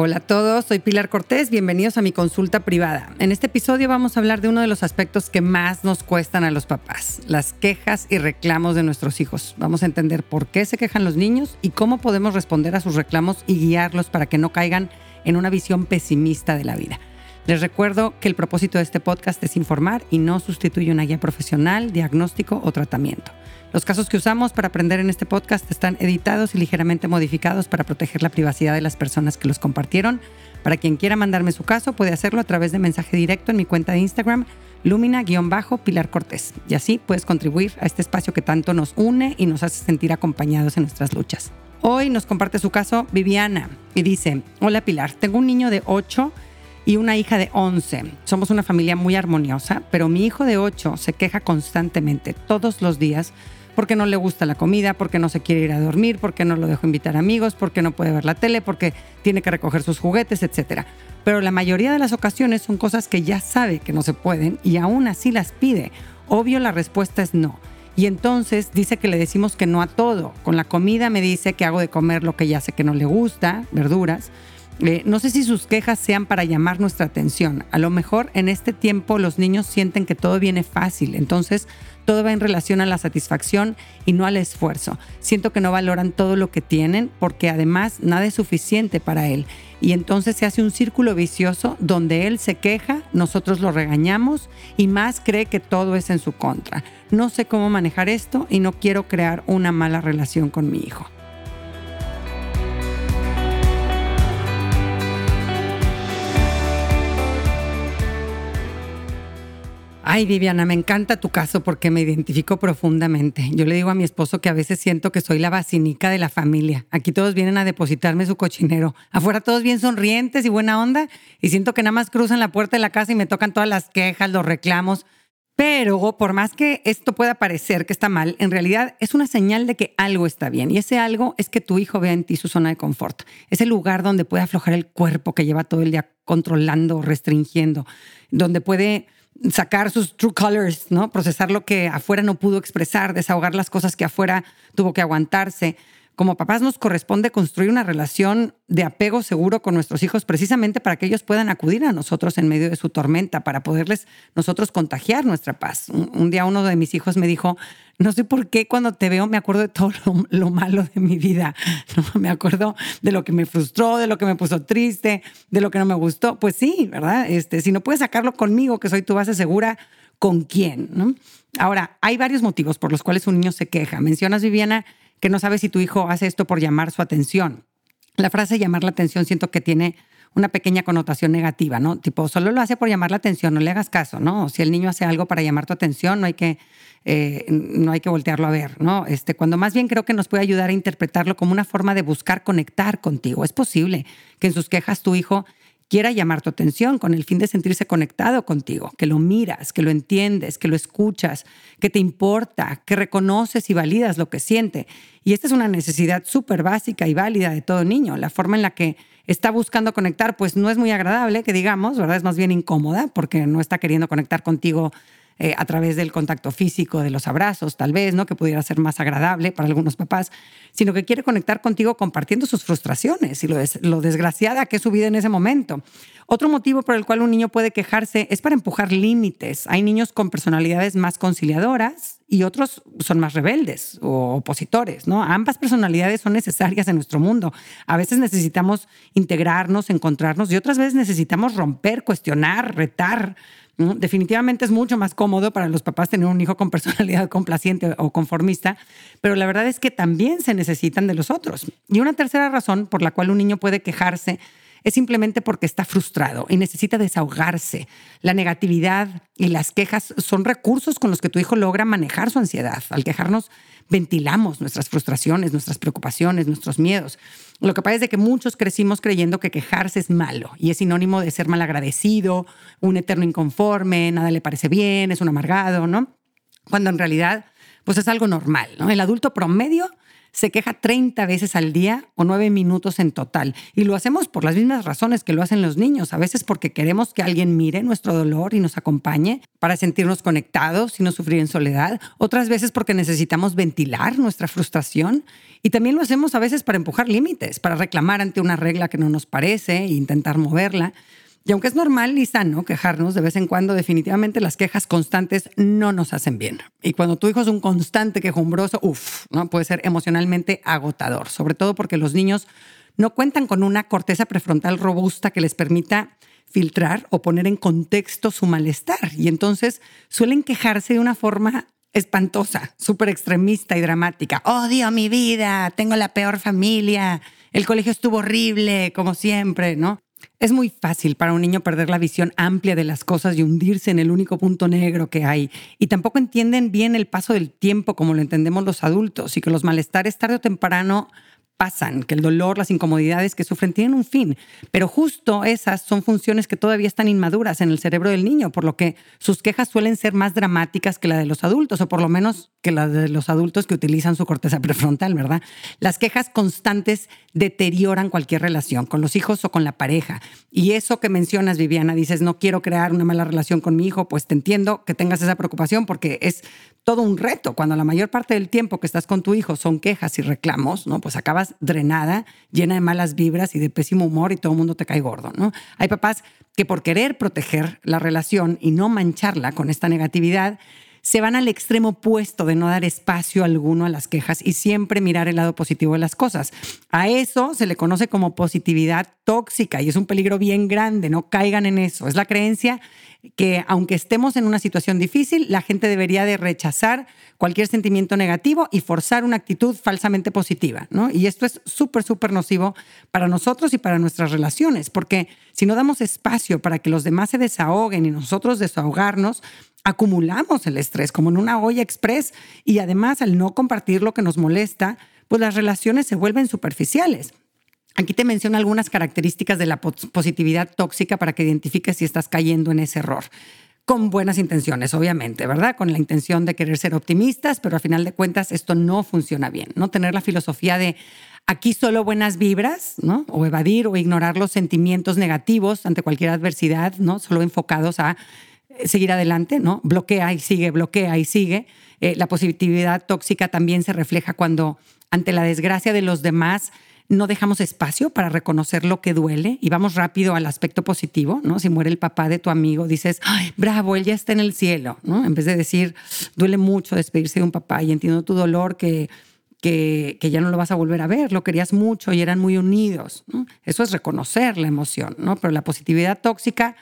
Hola a todos, soy Pilar Cortés, bienvenidos a mi consulta privada. En este episodio vamos a hablar de uno de los aspectos que más nos cuestan a los papás, las quejas y reclamos de nuestros hijos. Vamos a entender por qué se quejan los niños y cómo podemos responder a sus reclamos y guiarlos para que no caigan en una visión pesimista de la vida. Les recuerdo que el propósito de este podcast es informar y no sustituye una guía profesional, diagnóstico o tratamiento. Los casos que usamos para aprender en este podcast están editados y ligeramente modificados para proteger la privacidad de las personas que los compartieron. Para quien quiera mandarme su caso, puede hacerlo a través de mensaje directo en mi cuenta de Instagram, lumina-pilar Cortés. Y así puedes contribuir a este espacio que tanto nos une y nos hace sentir acompañados en nuestras luchas. Hoy nos comparte su caso Viviana y dice, hola Pilar, tengo un niño de 8 y una hija de 11. Somos una familia muy armoniosa, pero mi hijo de 8 se queja constantemente, todos los días, porque no le gusta la comida, porque no se quiere ir a dormir, porque no lo dejo invitar amigos, porque no puede ver la tele, porque tiene que recoger sus juguetes, etc. Pero la mayoría de las ocasiones son cosas que ya sabe que no se pueden y aún así las pide. Obvio la respuesta es no. Y entonces dice que le decimos que no a todo. Con la comida me dice que hago de comer lo que ya sé que no le gusta, verduras. Eh, no sé si sus quejas sean para llamar nuestra atención. A lo mejor en este tiempo los niños sienten que todo viene fácil, entonces todo va en relación a la satisfacción y no al esfuerzo. Siento que no valoran todo lo que tienen porque además nada es suficiente para él. Y entonces se hace un círculo vicioso donde él se queja, nosotros lo regañamos y más cree que todo es en su contra. No sé cómo manejar esto y no quiero crear una mala relación con mi hijo. Ay, Viviana, me encanta tu caso porque me identifico profundamente. Yo le digo a mi esposo que a veces siento que soy la vacinica de la familia. Aquí todos vienen a depositarme su cochinero. Afuera todos bien sonrientes y buena onda. Y siento que nada más cruzan la puerta de la casa y me tocan todas las quejas, los reclamos. Pero por más que esto pueda parecer que está mal, en realidad es una señal de que algo está bien. Y ese algo es que tu hijo vea en ti su zona de confort. Es el lugar donde puede aflojar el cuerpo que lleva todo el día controlando, restringiendo, donde puede sacar sus true colors, ¿no? Procesar lo que afuera no pudo expresar, desahogar las cosas que afuera tuvo que aguantarse como papás nos corresponde construir una relación de apego seguro con nuestros hijos precisamente para que ellos puedan acudir a nosotros en medio de su tormenta, para poderles nosotros contagiar nuestra paz. Un, día uno de mis hijos me dijo, no sé por qué cuando te veo me acuerdo de todo lo, malo de mi vida, me acuerdo de lo que me frustró, de lo que me puso triste, de lo que no me gustó. Pues sí, ¿verdad? Este, si no puedes sacarlo conmigo, que soy tu base segura, ¿con quién? Ahora, hay varios motivos por los cuales un niño se queja. Mencionas, Viviana, que no sabe si tu hijo hace esto por llamar su atención. La frase llamar la atención siento que tiene una pequeña connotación negativa, ¿no? Tipo, solo lo hace por llamar la atención, no le hagas caso, ¿no? si el niño hace algo para llamar tu atención, no hay que, eh, no hay que voltearlo a ver, ¿no? Este, cuando más bien creo que nos puede ayudar a interpretarlo como una forma de buscar conectar contigo. Es posible que en sus quejas tu hijo quiera llamar tu atención con el fin de sentirse conectado contigo, que lo miras, que lo entiendes, que lo escuchas, que te importa, que reconoces y validas lo que siente. Y esta es una necesidad súper básica y válida de todo niño. La forma en la que está buscando conectar, pues no es muy agradable, que digamos, ¿verdad? Es más bien incómoda porque no está queriendo conectar contigo eh, a través del contacto físico, de los abrazos, tal vez, ¿no? Que pudiera ser más agradable para algunos papás, sino que quiere conectar contigo compartiendo sus frustraciones y lo, lo desgraciada que es su vida en ese momento. Otro motivo por el cual un niño puede quejarse es para empujar límites. Hay niños con personalidades más conciliadoras y otros son más rebeldes o opositores, ¿no? Ambas personalidades son necesarias en nuestro mundo. A veces necesitamos integrarnos, encontrarnos y otras veces necesitamos romper, cuestionar, retar, Definitivamente es mucho más cómodo para los papás tener un hijo con personalidad complaciente o conformista, pero la verdad es que también se necesitan de los otros. Y una tercera razón por la cual un niño puede quejarse es simplemente porque está frustrado y necesita desahogarse. La negatividad y las quejas son recursos con los que tu hijo logra manejar su ansiedad. Al quejarnos, ventilamos nuestras frustraciones, nuestras preocupaciones, nuestros miedos. Lo que pasa es de que muchos crecimos creyendo que quejarse es malo y es sinónimo de ser malagradecido, un eterno inconforme, nada le parece bien, es un amargado, ¿no? Cuando en realidad, pues es algo normal, ¿no? El adulto promedio se queja 30 veces al día o 9 minutos en total. Y lo hacemos por las mismas razones que lo hacen los niños. A veces porque queremos que alguien mire nuestro dolor y nos acompañe para sentirnos conectados y no sufrir en soledad. Otras veces porque necesitamos ventilar nuestra frustración. Y también lo hacemos a veces para empujar límites, para reclamar ante una regla que no nos parece e intentar moverla. Y aunque es normal y sano quejarnos de vez en cuando, definitivamente las quejas constantes no nos hacen bien. Y cuando tu hijo es un constante quejumbroso, uff, ¿no? puede ser emocionalmente agotador, sobre todo porque los niños no cuentan con una corteza prefrontal robusta que les permita filtrar o poner en contexto su malestar. Y entonces suelen quejarse de una forma espantosa, súper extremista y dramática. Odio mi vida, tengo la peor familia, el colegio estuvo horrible, como siempre, ¿no? Es muy fácil para un niño perder la visión amplia de las cosas y hundirse en el único punto negro que hay. Y tampoco entienden bien el paso del tiempo como lo entendemos los adultos y que los malestares tarde o temprano pasan, que el dolor, las incomodidades que sufren tienen un fin, pero justo esas son funciones que todavía están inmaduras en el cerebro del niño, por lo que sus quejas suelen ser más dramáticas que la de los adultos, o por lo menos que la de los adultos que utilizan su corteza prefrontal, ¿verdad? Las quejas constantes deterioran cualquier relación con los hijos o con la pareja. Y eso que mencionas, Viviana, dices, no quiero crear una mala relación con mi hijo, pues te entiendo que tengas esa preocupación porque es todo un reto. Cuando la mayor parte del tiempo que estás con tu hijo son quejas y reclamos, ¿no? Pues acabas drenada, llena de malas vibras y de pésimo humor y todo el mundo te cae gordo, ¿no? Hay papás que por querer proteger la relación y no mancharla con esta negatividad, se van al extremo opuesto de no dar espacio alguno a las quejas y siempre mirar el lado positivo de las cosas. A eso se le conoce como positividad tóxica y es un peligro bien grande, no caigan en eso. Es la creencia que aunque estemos en una situación difícil, la gente debería de rechazar cualquier sentimiento negativo y forzar una actitud falsamente positiva, ¿no? Y esto es súper, súper nocivo para nosotros y para nuestras relaciones, porque si no damos espacio para que los demás se desahoguen y nosotros desahogarnos, acumulamos el estrés como en una olla express y además al no compartir lo que nos molesta, pues las relaciones se vuelven superficiales. Aquí te menciono algunas características de la positividad tóxica para que identifiques si estás cayendo en ese error. Con buenas intenciones, obviamente, ¿verdad? Con la intención de querer ser optimistas, pero a final de cuentas esto no funciona bien, ¿no? Tener la filosofía de aquí solo buenas vibras, ¿no? O evadir o ignorar los sentimientos negativos ante cualquier adversidad, ¿no? Solo enfocados a seguir adelante, ¿no? Bloquea y sigue, bloquea y sigue. Eh, la positividad tóxica también se refleja cuando ante la desgracia de los demás no dejamos espacio para reconocer lo que duele y vamos rápido al aspecto positivo, ¿no? Si muere el papá de tu amigo, dices, Ay, bravo, él ya está en el cielo, ¿no? En vez de decir, duele mucho despedirse de un papá y entiendo tu dolor que, que, que ya no lo vas a volver a ver, lo querías mucho y eran muy unidos. Eso es reconocer la emoción, ¿no? Pero la positividad tóxica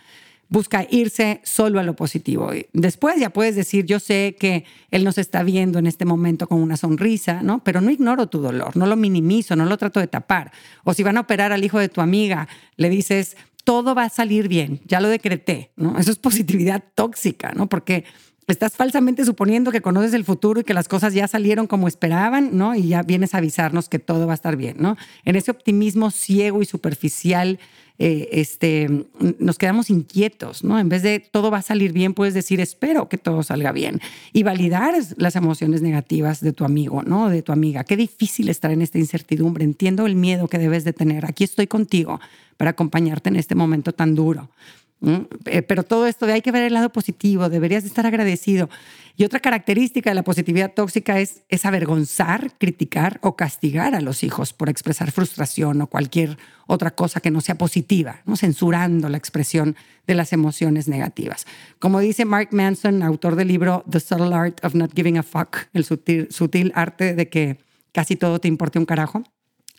busca irse solo a lo positivo. Después ya puedes decir, yo sé que él nos está viendo en este momento con una sonrisa, ¿no? Pero no ignoro tu dolor, no lo minimizo, no lo trato de tapar. O si van a operar al hijo de tu amiga, le dices, todo va a salir bien, ya lo decreté, ¿no? Eso es positividad tóxica, ¿no? Porque estás falsamente suponiendo que conoces el futuro y que las cosas ya salieron como esperaban, ¿no? Y ya vienes a avisarnos que todo va a estar bien, ¿no? En ese optimismo ciego y superficial eh, este, nos quedamos inquietos, ¿no? En vez de todo va a salir bien, puedes decir, espero que todo salga bien y validar las emociones negativas de tu amigo, ¿no? De tu amiga. Qué difícil estar en esta incertidumbre. Entiendo el miedo que debes de tener. Aquí estoy contigo para acompañarte en este momento tan duro. Eh, pero todo esto de hay que ver el lado positivo, deberías estar agradecido. Y otra característica de la positividad tóxica es, es avergonzar, criticar o castigar a los hijos por expresar frustración o cualquier otra cosa que no sea positiva, ¿no? censurando la expresión de las emociones negativas. Como dice Mark Manson, autor del libro The Subtle Art of Not Giving a Fuck, el sutil, sutil arte de que casi todo te importe un carajo,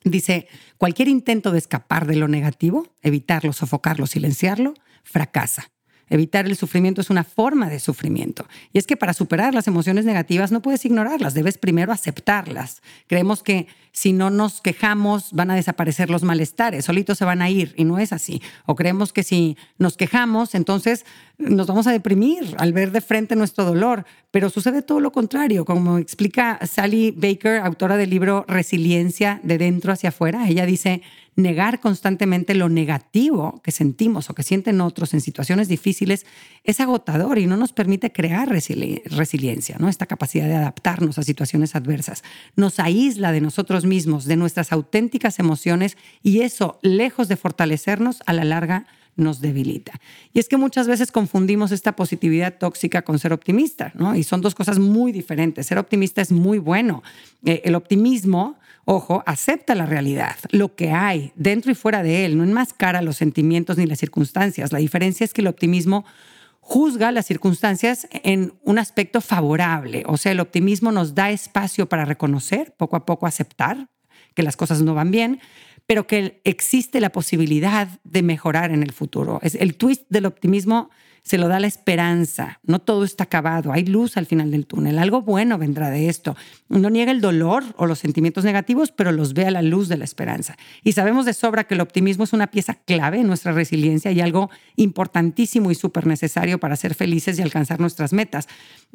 dice, cualquier intento de escapar de lo negativo, evitarlo, sofocarlo, silenciarlo, fracasa. Evitar el sufrimiento es una forma de sufrimiento. Y es que para superar las emociones negativas no puedes ignorarlas, debes primero aceptarlas. Creemos que si no nos quejamos van a desaparecer los malestares, solitos se van a ir y no es así. O creemos que si nos quejamos entonces nos vamos a deprimir al ver de frente nuestro dolor, pero sucede todo lo contrario, como explica Sally Baker, autora del libro Resiliencia de dentro hacia afuera. Ella dice, negar constantemente lo negativo que sentimos o que sienten otros en situaciones difíciles es agotador y no nos permite crear resiliencia, ¿no? esta capacidad de adaptarnos a situaciones adversas. Nos aísla de nosotros mismos, de nuestras auténticas emociones y eso, lejos de fortalecernos, a la larga nos debilita. Y es que muchas veces confundimos esta positividad tóxica con ser optimista, ¿no? Y son dos cosas muy diferentes. Ser optimista es muy bueno. Eh, el optimismo ojo, acepta la realidad, lo que hay dentro y fuera de él, no enmascara los sentimientos ni las circunstancias. La diferencia es que el optimismo juzga las circunstancias en un aspecto favorable, o sea, el optimismo nos da espacio para reconocer, poco a poco aceptar que las cosas no van bien, pero que existe la posibilidad de mejorar en el futuro. Es el twist del optimismo se lo da la esperanza. No todo está acabado, hay luz al final del túnel. Algo bueno vendrá de esto. No niega el dolor o los sentimientos negativos, pero los ve a la luz de la esperanza. Y sabemos de sobra que el optimismo es una pieza clave en nuestra resiliencia y algo importantísimo y súper necesario para ser felices y alcanzar nuestras metas.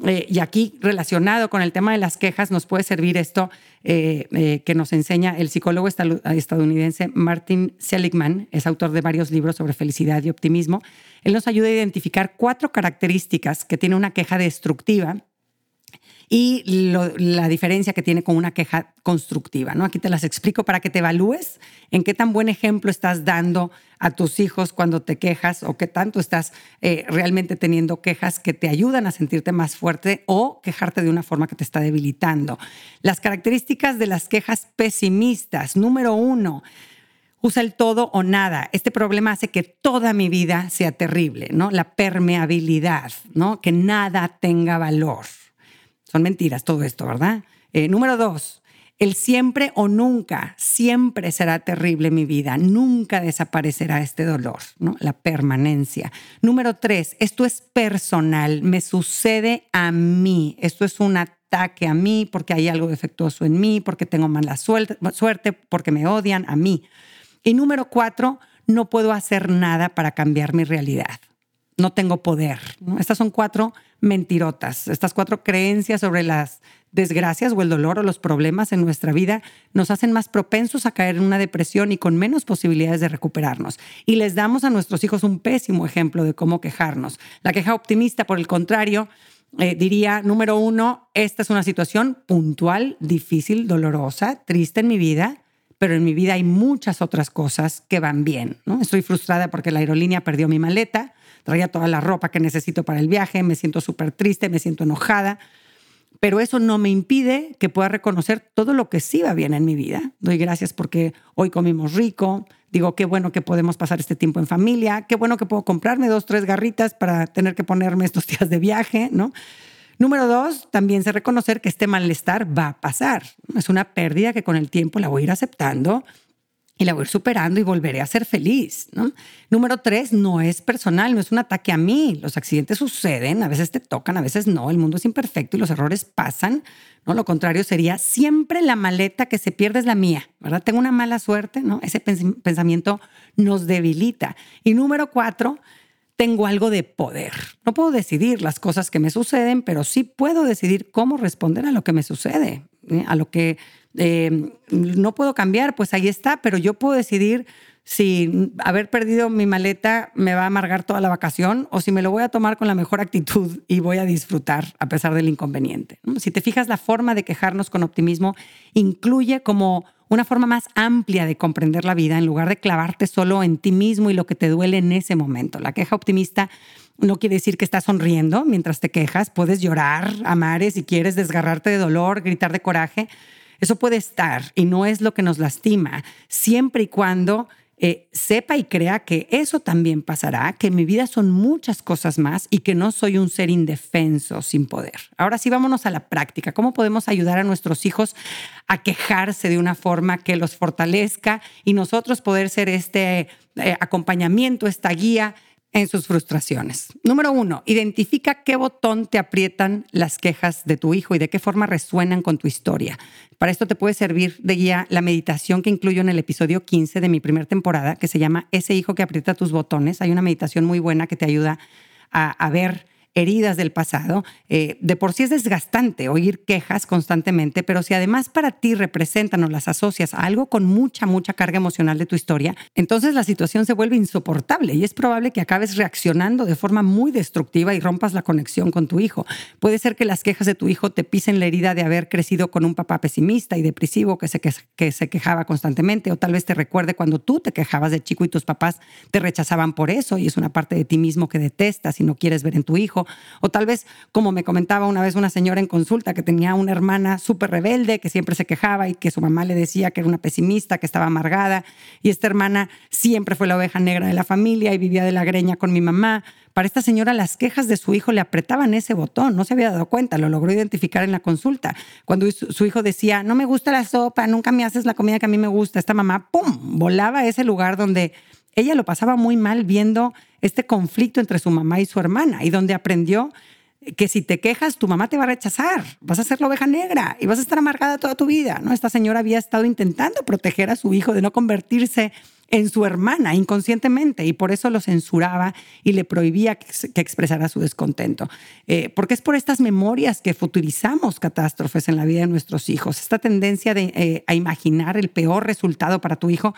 Eh, y aquí, relacionado con el tema de las quejas, nos puede servir esto eh, eh, que nos enseña el psicólogo estadounidense Martin Seligman, es autor de varios libros sobre felicidad y optimismo. Él nos ayuda a identificar cuatro características que tiene una queja destructiva y la diferencia que tiene con una queja constructiva. ¿no? Aquí te las explico para que te evalúes en qué tan buen ejemplo estás dando a tus hijos cuando te quejas o qué tanto estás eh, realmente teniendo quejas que te ayudan a sentirte más fuerte o quejarte de una forma que te está debilitando. Las características de las quejas pesimistas. Número uno, usa el todo o nada. Este problema hace que toda mi vida sea terrible, ¿no? La permeabilidad, ¿no? Que nada tenga valor. Son mentiras todo esto, ¿verdad? Eh, número dos, el siempre o nunca, siempre será terrible mi vida, nunca desaparecerá este dolor, ¿no? La permanencia. Número tres, esto es personal, me sucede a mí, esto es un ataque a mí porque hay algo defectuoso en mí, porque tengo mala suerte, porque me odian a mí. Y número cuatro, no puedo hacer nada para cambiar mi realidad. No tengo poder. Estas son cuatro mentirotas. Estas cuatro creencias sobre las desgracias o el dolor o los problemas en nuestra vida nos hacen más propensos a caer en una depresión y con menos posibilidades de recuperarnos. Y les damos a nuestros hijos un pésimo ejemplo de cómo quejarnos. La queja optimista, por el contrario, eh, diría, número uno, esta es una situación puntual, difícil, dolorosa, triste en mi vida pero en mi vida hay muchas otras cosas que van bien. ¿no? Estoy frustrada porque la aerolínea perdió mi maleta, traía toda la ropa que necesito para el viaje, me siento súper triste, me siento enojada, pero eso no me impide que pueda reconocer todo lo que sí va bien en mi vida. Doy gracias porque hoy comimos rico, digo, qué bueno que podemos pasar este tiempo en familia, qué bueno que puedo comprarme dos, tres garritas para tener que ponerme estos días de viaje, ¿no? Número dos, también se reconocer que este malestar va a pasar. Es una pérdida que con el tiempo la voy a ir aceptando y la voy a ir superando y volveré a ser feliz. ¿no? Número tres, no es personal, no es un ataque a mí. Los accidentes suceden, a veces te tocan, a veces no. El mundo es imperfecto y los errores pasan. ¿no? Lo contrario sería siempre la maleta que se pierde es la mía, ¿verdad? Tengo una mala suerte, ¿no? Ese pensamiento nos debilita. Y número cuatro, tengo algo de poder. No puedo decidir las cosas que me suceden, pero sí puedo decidir cómo responder a lo que me sucede, ¿eh? a lo que eh, no puedo cambiar, pues ahí está, pero yo puedo decidir si haber perdido mi maleta me va a amargar toda la vacación o si me lo voy a tomar con la mejor actitud y voy a disfrutar a pesar del inconveniente. Si te fijas, la forma de quejarnos con optimismo incluye como una forma más amplia de comprender la vida en lugar de clavarte solo en ti mismo y lo que te duele en ese momento. La queja optimista no quiere decir que estás sonriendo mientras te quejas, puedes llorar, amar si quieres, desgarrarte de dolor, gritar de coraje. Eso puede estar y no es lo que nos lastima, siempre y cuando eh, sepa y crea que eso también pasará, que en mi vida son muchas cosas más y que no soy un ser indefenso sin poder. Ahora sí, vámonos a la práctica. ¿Cómo podemos ayudar a nuestros hijos a quejarse de una forma que los fortalezca y nosotros poder ser este eh, acompañamiento, esta guía? En sus frustraciones. Número uno, identifica qué botón te aprietan las quejas de tu hijo y de qué forma resuenan con tu historia. Para esto te puede servir de guía la meditación que incluyo en el episodio 15 de mi primera temporada, que se llama Ese hijo que aprieta tus botones. Hay una meditación muy buena que te ayuda a, ver heridas del pasado. Eh, de por sí es desgastante oír quejas constantemente, pero si además para ti representan o las asocias a algo con mucha, mucha carga emocional de tu historia, entonces la situación se vuelve insoportable y es probable que acabes reaccionando de forma muy destructiva y rompas la conexión con tu hijo. Puede ser que las quejas de tu hijo te pisen la herida de haber crecido con un papá pesimista y depresivo que se, que se quejaba constantemente o tal vez te recuerde cuando tú te quejabas de chico y tus papás te rechazaban por eso y es una parte de ti mismo que detestas y no quieres ver en tu O tal vez, como me comentaba una vez una señora en consulta, que tenía una hermana súper rebelde, que siempre se quejaba y que su mamá le decía que era una pesimista, que estaba amargada. Y esta hermana siempre fue la oveja negra de la familia y vivía de la greña con mi mamá. Para esta señora las quejas de su hijo le apretaban ese botón, no se había dado cuenta, lo logró identificar en la consulta. Cuando su hijo decía, no me gusta la sopa, nunca me haces la comida que a mí me gusta, esta mamá, ¡pum!, volaba a ese lugar donde ella lo pasaba muy mal viendo este conflicto entre su mamá y su hermana y donde aprendió que si te quejas, tu mamá te va a rechazar, vas a ser la oveja negra y vas a estar amargada toda tu vida. Esta señora había estado intentando proteger a su hijo de no convertirse en su hermana inconscientemente y por eso lo censuraba y le prohibía que, expresara su descontento. Eh, porque es por estas memorias que futurizamos catástrofes en la vida de nuestros hijos. Esta tendencia de, eh, a imaginar el peor resultado para tu hijo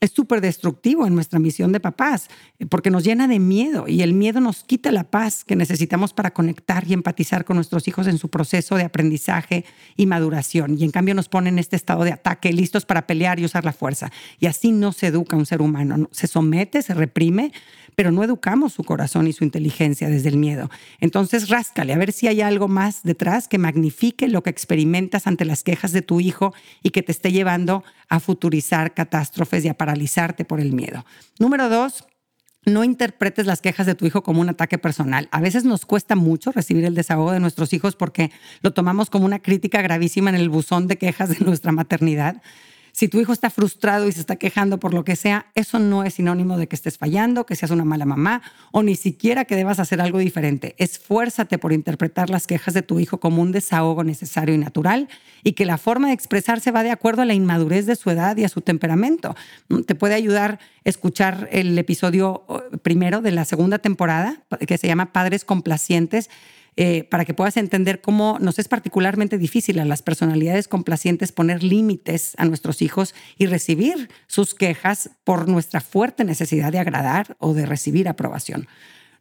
es súper destructivo en nuestra misión de papás, eh, porque nos llena de miedo y el miedo nos quita la paz que necesitamos para conectar y empatizar con nuestros hijos en su proceso de aprendizaje y maduración. Y en cambio nos pone en este estado de ataque, listos para pelear y usar la fuerza. Y así no se educa un ser humano, se somete, se reprime, pero no educamos su corazón y su inteligencia desde el miedo. Entonces, ráscale a ver si hay algo más detrás que magnifique lo que experimentas ante las quejas de tu hijo y que te esté llevando a futurizar catástrofes y a paralizarte por el miedo. Número dos, no interpretes las quejas de tu hijo como un ataque personal. A veces nos cuesta mucho recibir el desahogo de nuestros hijos porque lo tomamos como una crítica gravísima en el buzón de quejas de nuestra maternidad. Si tu hijo está frustrado y se está quejando por lo que sea, eso no es sinónimo de que estés fallando, que seas una mala mamá o ni siquiera que debas hacer algo diferente. Esfuérzate por interpretar las quejas de tu hijo como un desahogo necesario y natural y que la forma de expresarse va de acuerdo a la inmadurez de su edad y a su temperamento. Mm, te puede ayudar escuchar el episodio eh, primero de la segunda temporada que se llama Padres Complacientes eh, para que puedas entender cómo nos es particularmente difícil a las personalidades complacientes poner límites a nuestros hijos y recibir sus quejas por nuestra fuerte necesidad de agradar o de recibir aprobación.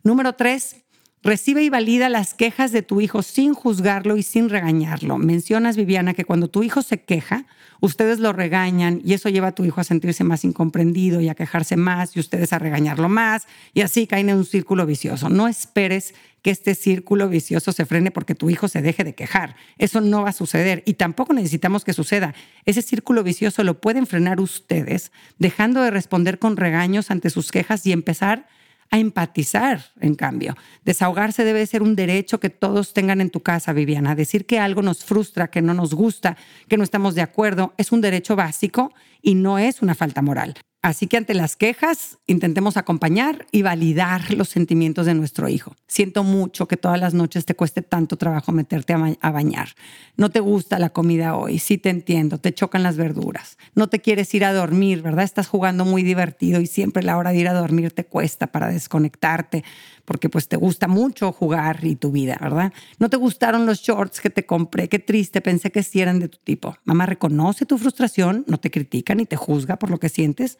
Número tres, Recibe y valida las quejas de tu hijo sin juzgarlo y sin regañarlo. Mencionas, Viviana, que cuando tu hijo se queja, ustedes lo regañan y eso lleva a tu hijo a sentirse más incomprendido y a quejarse más y ustedes a regañarlo más y así caen en un círculo vicioso. No esperes que este círculo vicioso se frene porque tu hijo se deje de quejar. Eso no va a suceder y tampoco necesitamos que suceda. Ese círculo vicioso lo pueden frenar ustedes dejando de responder con regaños ante sus quejas y empezar a empatizar, en cambio. Desahogarse debe ser un derecho que todos tengan en tu casa, Viviana. Decir que algo nos frustra, que no nos gusta, que no estamos de acuerdo, es un derecho básico y no es una falta moral. Así que ante las quejas, intentemos acompañar y validar los sentimientos de nuestro hijo. Siento mucho que todas las noches te cueste tanto trabajo meterte a, bañar. No te gusta la comida hoy, sí te entiendo, te chocan las verduras. No te quieres ir a dormir, ¿verdad? Estás jugando muy divertido y siempre la hora de ir a dormir te cuesta para desconectarte porque pues te gusta mucho jugar y tu vida, ¿verdad? No te gustaron los shorts que te compré, qué triste, pensé que sí eran de tu tipo. Mamá reconoce tu frustración, no te critica ni te juzga por lo que sientes.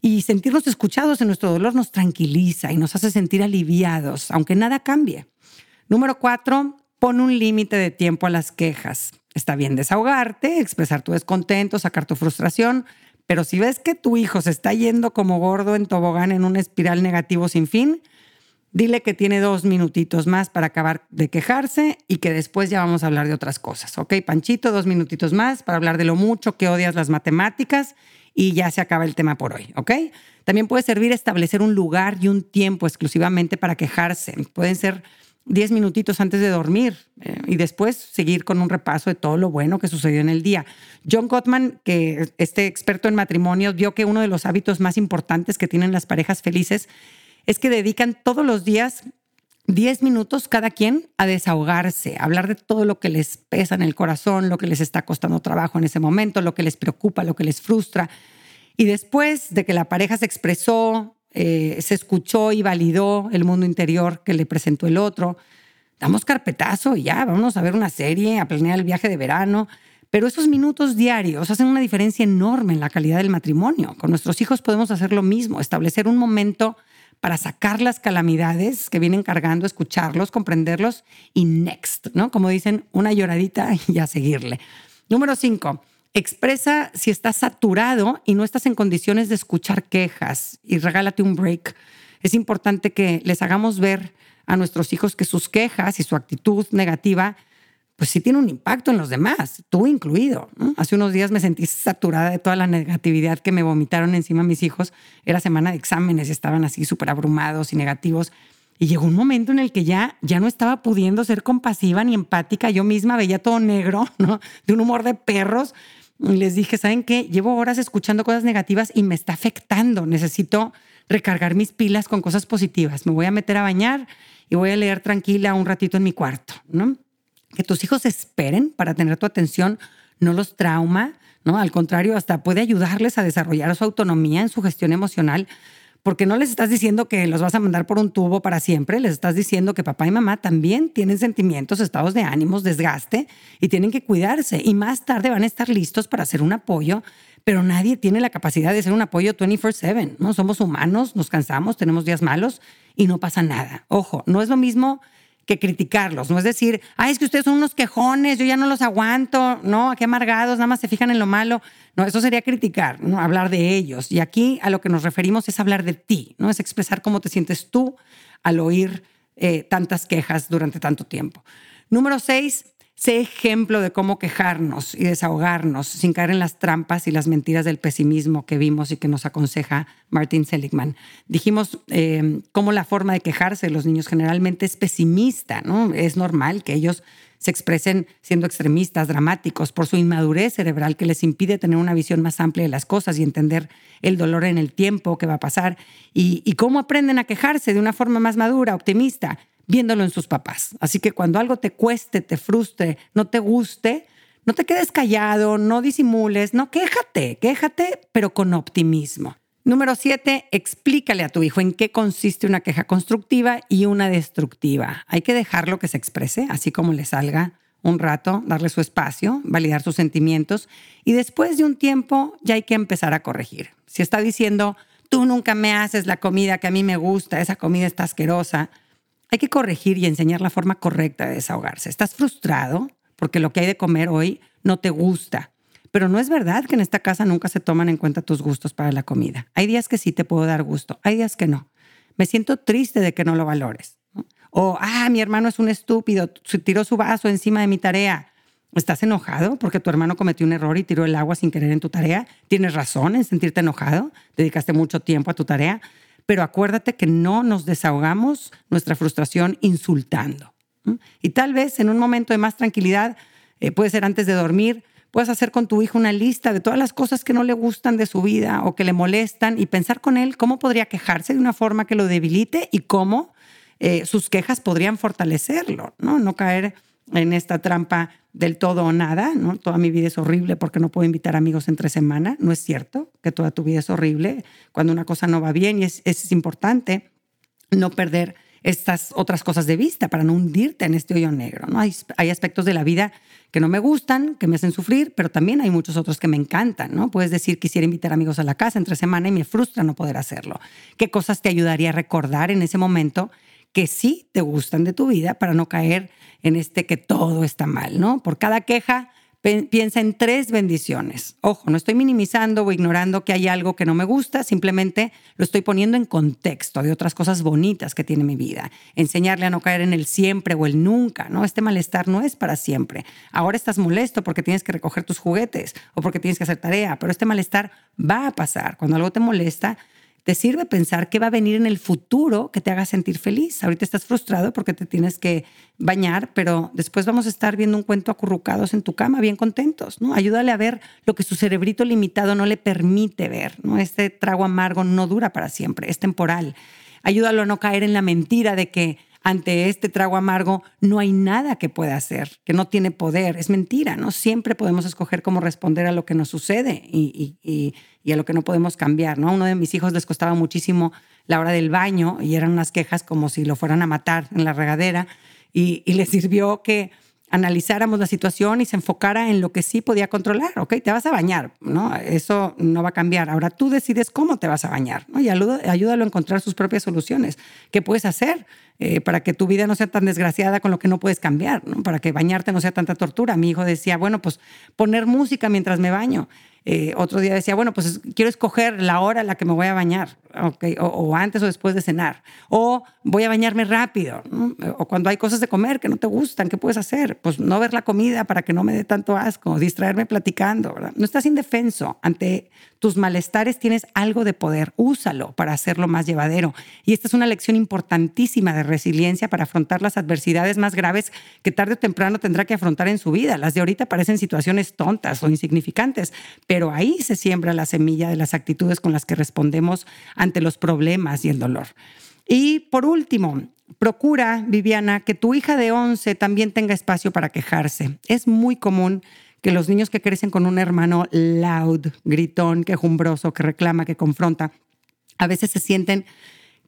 Y sentirnos escuchados en nuestro dolor nos tranquiliza y nos hace sentir aliviados, aunque nada cambie. Número cuatro, pon un límite de tiempo a las quejas. Está bien desahogarte, expresar tu descontento, sacar tu frustración, pero si ves que tu hijo se está yendo como gordo en tobogán en una espiral negativo sin fin, Dile que tiene dos minutitos más para acabar de quejarse y que después ya vamos a hablar de otras cosas. ¿Ok, Panchito? Dos minutitos más para hablar de lo mucho que odias las matemáticas y ya se acaba el tema por hoy. ¿Ok? También puede servir establecer un lugar y un tiempo exclusivamente para quejarse. Pueden ser diez minutitos antes de dormir eh, y después seguir con un repaso de todo lo bueno que sucedió en el día. John Gottman, que este experto en matrimonios, vio que uno de los hábitos más importantes que tienen las parejas felices es que dedican todos los días 10 minutos cada quien a desahogarse, a hablar de todo lo que les pesa en el corazón, lo que les está costando trabajo en ese momento, lo que les preocupa, lo que les frustra. Y después de que la pareja se expresó, eh, se escuchó y validó el mundo interior que le presentó el otro. Damos carpetazo y ya, vamos a ver una serie, a planear el viaje de verano. Pero esos minutos diarios hacen una diferencia enorme en la calidad del matrimonio. Con nuestros hijos podemos hacer lo mismo, establecer un momento para sacar las calamidades que vienen cargando, escucharlos, comprenderlos y next, ¿no? Como dicen, una lloradita y a seguirle. Número cinco, expresa si estás saturado y no estás en condiciones de escuchar quejas y regálate un break. Es importante que les hagamos ver a nuestros hijos que sus quejas y su actitud negativa pues sí tiene un impacto en los demás, tú incluido. Hace unos días me sentí saturada de toda la negatividad que me vomitaron encima mis hijos. Era semana de exámenes, estaban así súper abrumados y negativos. Y llegó un momento en el que ya, ya no estaba pudiendo ser compasiva ni empática. Yo misma veía todo negro, ¿no? De un humor de perros. Y les dije, ¿saben qué? Llevo horas escuchando cosas negativas y me está afectando. Necesito recargar mis pilas con cosas positivas. Me voy a meter a bañar y voy a leer tranquila un ratito en mi cuarto, ¿no? Que tus hijos esperen para tener tu atención no los trauma, ¿no? Al contrario, hasta puede ayudarles a desarrollar su autonomía en su gestión emocional, porque no les estás diciendo que los vas a mandar por un tubo para siempre, les estás diciendo que papá y mamá también tienen sentimientos, estados de ánimos, desgaste y tienen que cuidarse y más tarde van a estar listos para hacer un apoyo, pero nadie tiene la capacidad de ser un apoyo 24/7, ¿no? Somos humanos, nos cansamos, tenemos días malos y no pasa nada. Ojo, no es lo mismo que criticarlos, no es decir, ay, es que ustedes son unos quejones, yo ya no los aguanto, no, qué amargados, nada más se fijan en lo malo. No, eso sería criticar, ¿no? hablar de ellos. Y aquí a lo que nos referimos es hablar de ti, ¿no? Es expresar cómo te sientes tú al oír eh, tantas quejas durante tanto tiempo. Número seis, Sé ejemplo de cómo quejarnos y desahogarnos sin caer en las trampas y las mentiras del pesimismo que vimos y que nos aconseja Martin Seligman. Dijimos eh, cómo la forma de quejarse de los niños generalmente es pesimista, ¿no? Es normal que ellos se expresen siendo extremistas, dramáticos, por su inmadurez cerebral que les impide tener una visión más amplia de las cosas y entender el dolor en el tiempo que va a pasar. Y, y cómo aprenden a quejarse de una forma más madura, optimista viéndolo en sus papás. Así que cuando algo te cueste, te frustre, no te guste, no te quedes callado, no disimules, no, quéjate, quéjate, pero con optimismo. Número siete, explícale a tu hijo en qué consiste una queja constructiva y una destructiva. Hay que dejarlo que se exprese, así como le salga un rato, darle su espacio, validar sus sentimientos y después de un tiempo ya hay que empezar a corregir. Si está diciendo, tú nunca me haces la comida que a mí me gusta, esa comida está asquerosa, hay que corregir y enseñar la forma correcta de desahogarse. Estás frustrado porque lo que hay de comer hoy no te gusta. Pero no es verdad que en esta casa nunca se toman en cuenta tus gustos para la comida. Hay días que sí te puedo dar gusto, hay días que no. Me siento triste de que no lo valores. O, ah, mi hermano es un estúpido, tiró su vaso encima de mi tarea. ¿Estás enojado porque tu hermano cometió un error y tiró el agua sin querer en tu tarea? ¿Tienes razón en sentirte enojado? ¿Dedicaste mucho tiempo a tu tarea? Pero acuérdate que no nos desahogamos nuestra frustración insultando. Y tal vez en un momento de más tranquilidad, eh, puede ser antes de dormir, puedes hacer con tu hijo una lista de todas las cosas que no le gustan de su vida o que le molestan y pensar con él cómo podría quejarse de una forma que lo debilite y cómo eh, sus quejas podrían fortalecerlo, ¿no? No caer en esta trampa del todo o nada, ¿no? Toda mi vida es horrible porque no puedo invitar amigos entre semana. No es cierto que toda tu vida es horrible cuando una cosa no va bien y es, es importante no perder estas otras cosas de vista para no hundirte en este hoyo negro. ¿no? Hay, hay, aspectos de la vida que no me gustan, que me hacen sufrir, pero también hay muchos otros que me encantan. ¿no? Puedes decir, quisiera invitar amigos a la casa entre semana y me frustra no poder hacerlo. ¿Qué cosas te ayudaría a recordar en ese momento que sí te gustan de tu vida para no caer en este que todo está mal, ¿no? Por cada queja, piensa en tres bendiciones. Ojo, no estoy minimizando o ignorando que hay algo que no me gusta, simplemente lo estoy poniendo en contexto de otras cosas bonitas que tiene mi vida. Enseñarle a no caer en el siempre o el nunca, ¿no? Este malestar no es para siempre. Ahora estás molesto porque tienes que recoger tus juguetes o porque tienes que hacer tarea, pero este malestar va a pasar. Cuando algo te molesta, te sirve pensar qué va a venir en el futuro que te haga sentir feliz. Ahorita estás frustrado porque te tienes que bañar, pero después vamos a estar viendo un cuento acurrucados en tu cama, bien contentos, ¿no? Ayúdale a ver lo que su cerebrito limitado no le permite ver, ¿no? Este trago amargo no dura para siempre, es temporal. Ayúdalo a no caer en la mentira de que ante este trago amargo, no hay nada que pueda hacer, que no tiene poder. Es mentira, ¿no? Siempre podemos escoger cómo responder a lo que nos sucede y, a lo que no podemos cambiar, ¿no? A uno de mis hijos les costaba muchísimo la hora del baño y eran unas quejas como si lo fueran a matar en la regadera y, y le sirvió que analizáramos la situación y se enfocara en lo que sí podía controlar. Ok, te vas a bañar, ¿no? Eso no va a cambiar. Ahora tú decides cómo te vas a bañar, ¿no? Y ayúdalo a encontrar sus propias soluciones. ¿Qué puedes hacer eh, para que tu vida no sea tan desgraciada con lo que no puedes cambiar, ¿no? Para que bañarte no sea tanta tortura. Mi hijo decía, bueno, pues poner música mientras me baño. Eh, otro día decía, bueno, pues quiero escoger la hora en la que me voy a bañar, o, antes o después de cenar, o voy a bañarme rápido, o cuando hay cosas de comer que no te gustan, ¿qué puedes hacer? Pues no ver la comida para que no me dé tanto asco, distraerme platicando, ¿verdad? No estás indefenso ante tus malestares, tienes algo de poder, úsalo para hacerlo más llevadero. Y esta es una lección importantísima de resiliencia para afrontar las adversidades más graves que tarde o temprano tendrá que afrontar en su vida. Las de ahorita parecen situaciones tontas o insignificantes, pero ahí se siembra la semilla de las actitudes con las que respondemos ante los problemas y el dolor. Y por último, procura, Viviana, que tu hija de 11 también tenga espacio para quejarse. Es muy común que los niños que crecen con un hermano loud, gritón, quejumbroso, que reclama, que confronta, a veces se sienten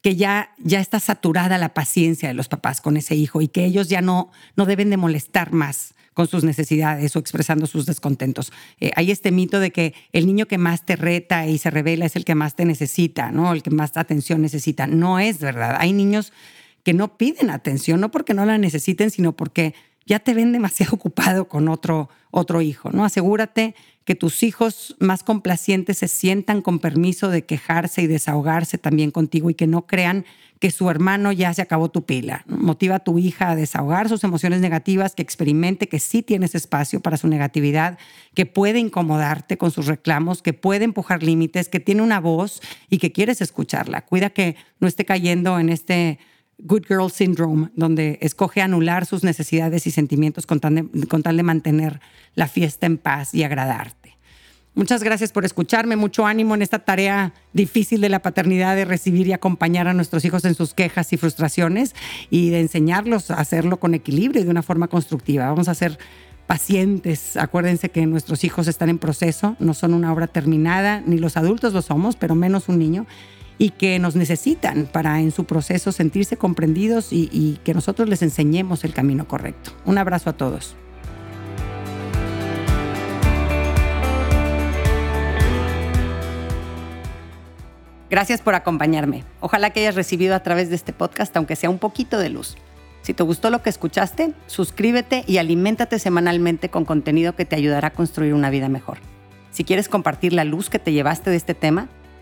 que ya, ya está saturada la paciencia de los papás con ese hijo y que ellos ya no, no deben de molestar más con sus necesidades o expresando sus descontentos. Eh, hay este mito de que el niño que más te reta y se revela es el que más te necesita, ¿no? El que más atención necesita. No es verdad. Hay niños que no piden atención, no porque no la necesiten, sino porque ya te ven demasiado ocupado con otro, otro hijo, ¿no? Asegúrate que tus hijos más complacientes se sientan con permiso de quejarse y desahogarse también contigo y que no crean que su hermano ya se acabó tu pila. Motiva a tu hija a desahogar sus emociones negativas, que experimente que sí tienes espacio para su negatividad, que puede incomodarte con sus reclamos, que puede empujar límites, que tiene una voz y que quieres escucharla. Cuida que no esté cayendo en este Good Girl Syndrome, donde escoge anular sus necesidades y sentimientos con tal, de, mantener la fiesta en paz y agradarte. Muchas gracias por escucharme, mucho ánimo en esta tarea difícil de la paternidad, de recibir y acompañar a nuestros hijos en sus quejas y frustraciones y de enseñarlos a hacerlo con equilibrio y de una forma constructiva. Vamos a ser pacientes. Acuérdense que nuestros hijos están en proceso, no son una obra terminada, ni los adultos lo somos, pero menos un niño y que nos necesitan para en su proceso sentirse comprendidos y, que nosotros les enseñemos el camino correcto. Un abrazo a todos. Gracias por acompañarme. Ojalá que hayas recibido a través de este podcast, aunque sea un poquito de luz. Si te gustó lo que escuchaste, suscríbete y aliméntate semanalmente con contenido que te ayudará a construir una vida mejor. Si quieres compartir la luz que te llevaste de este tema,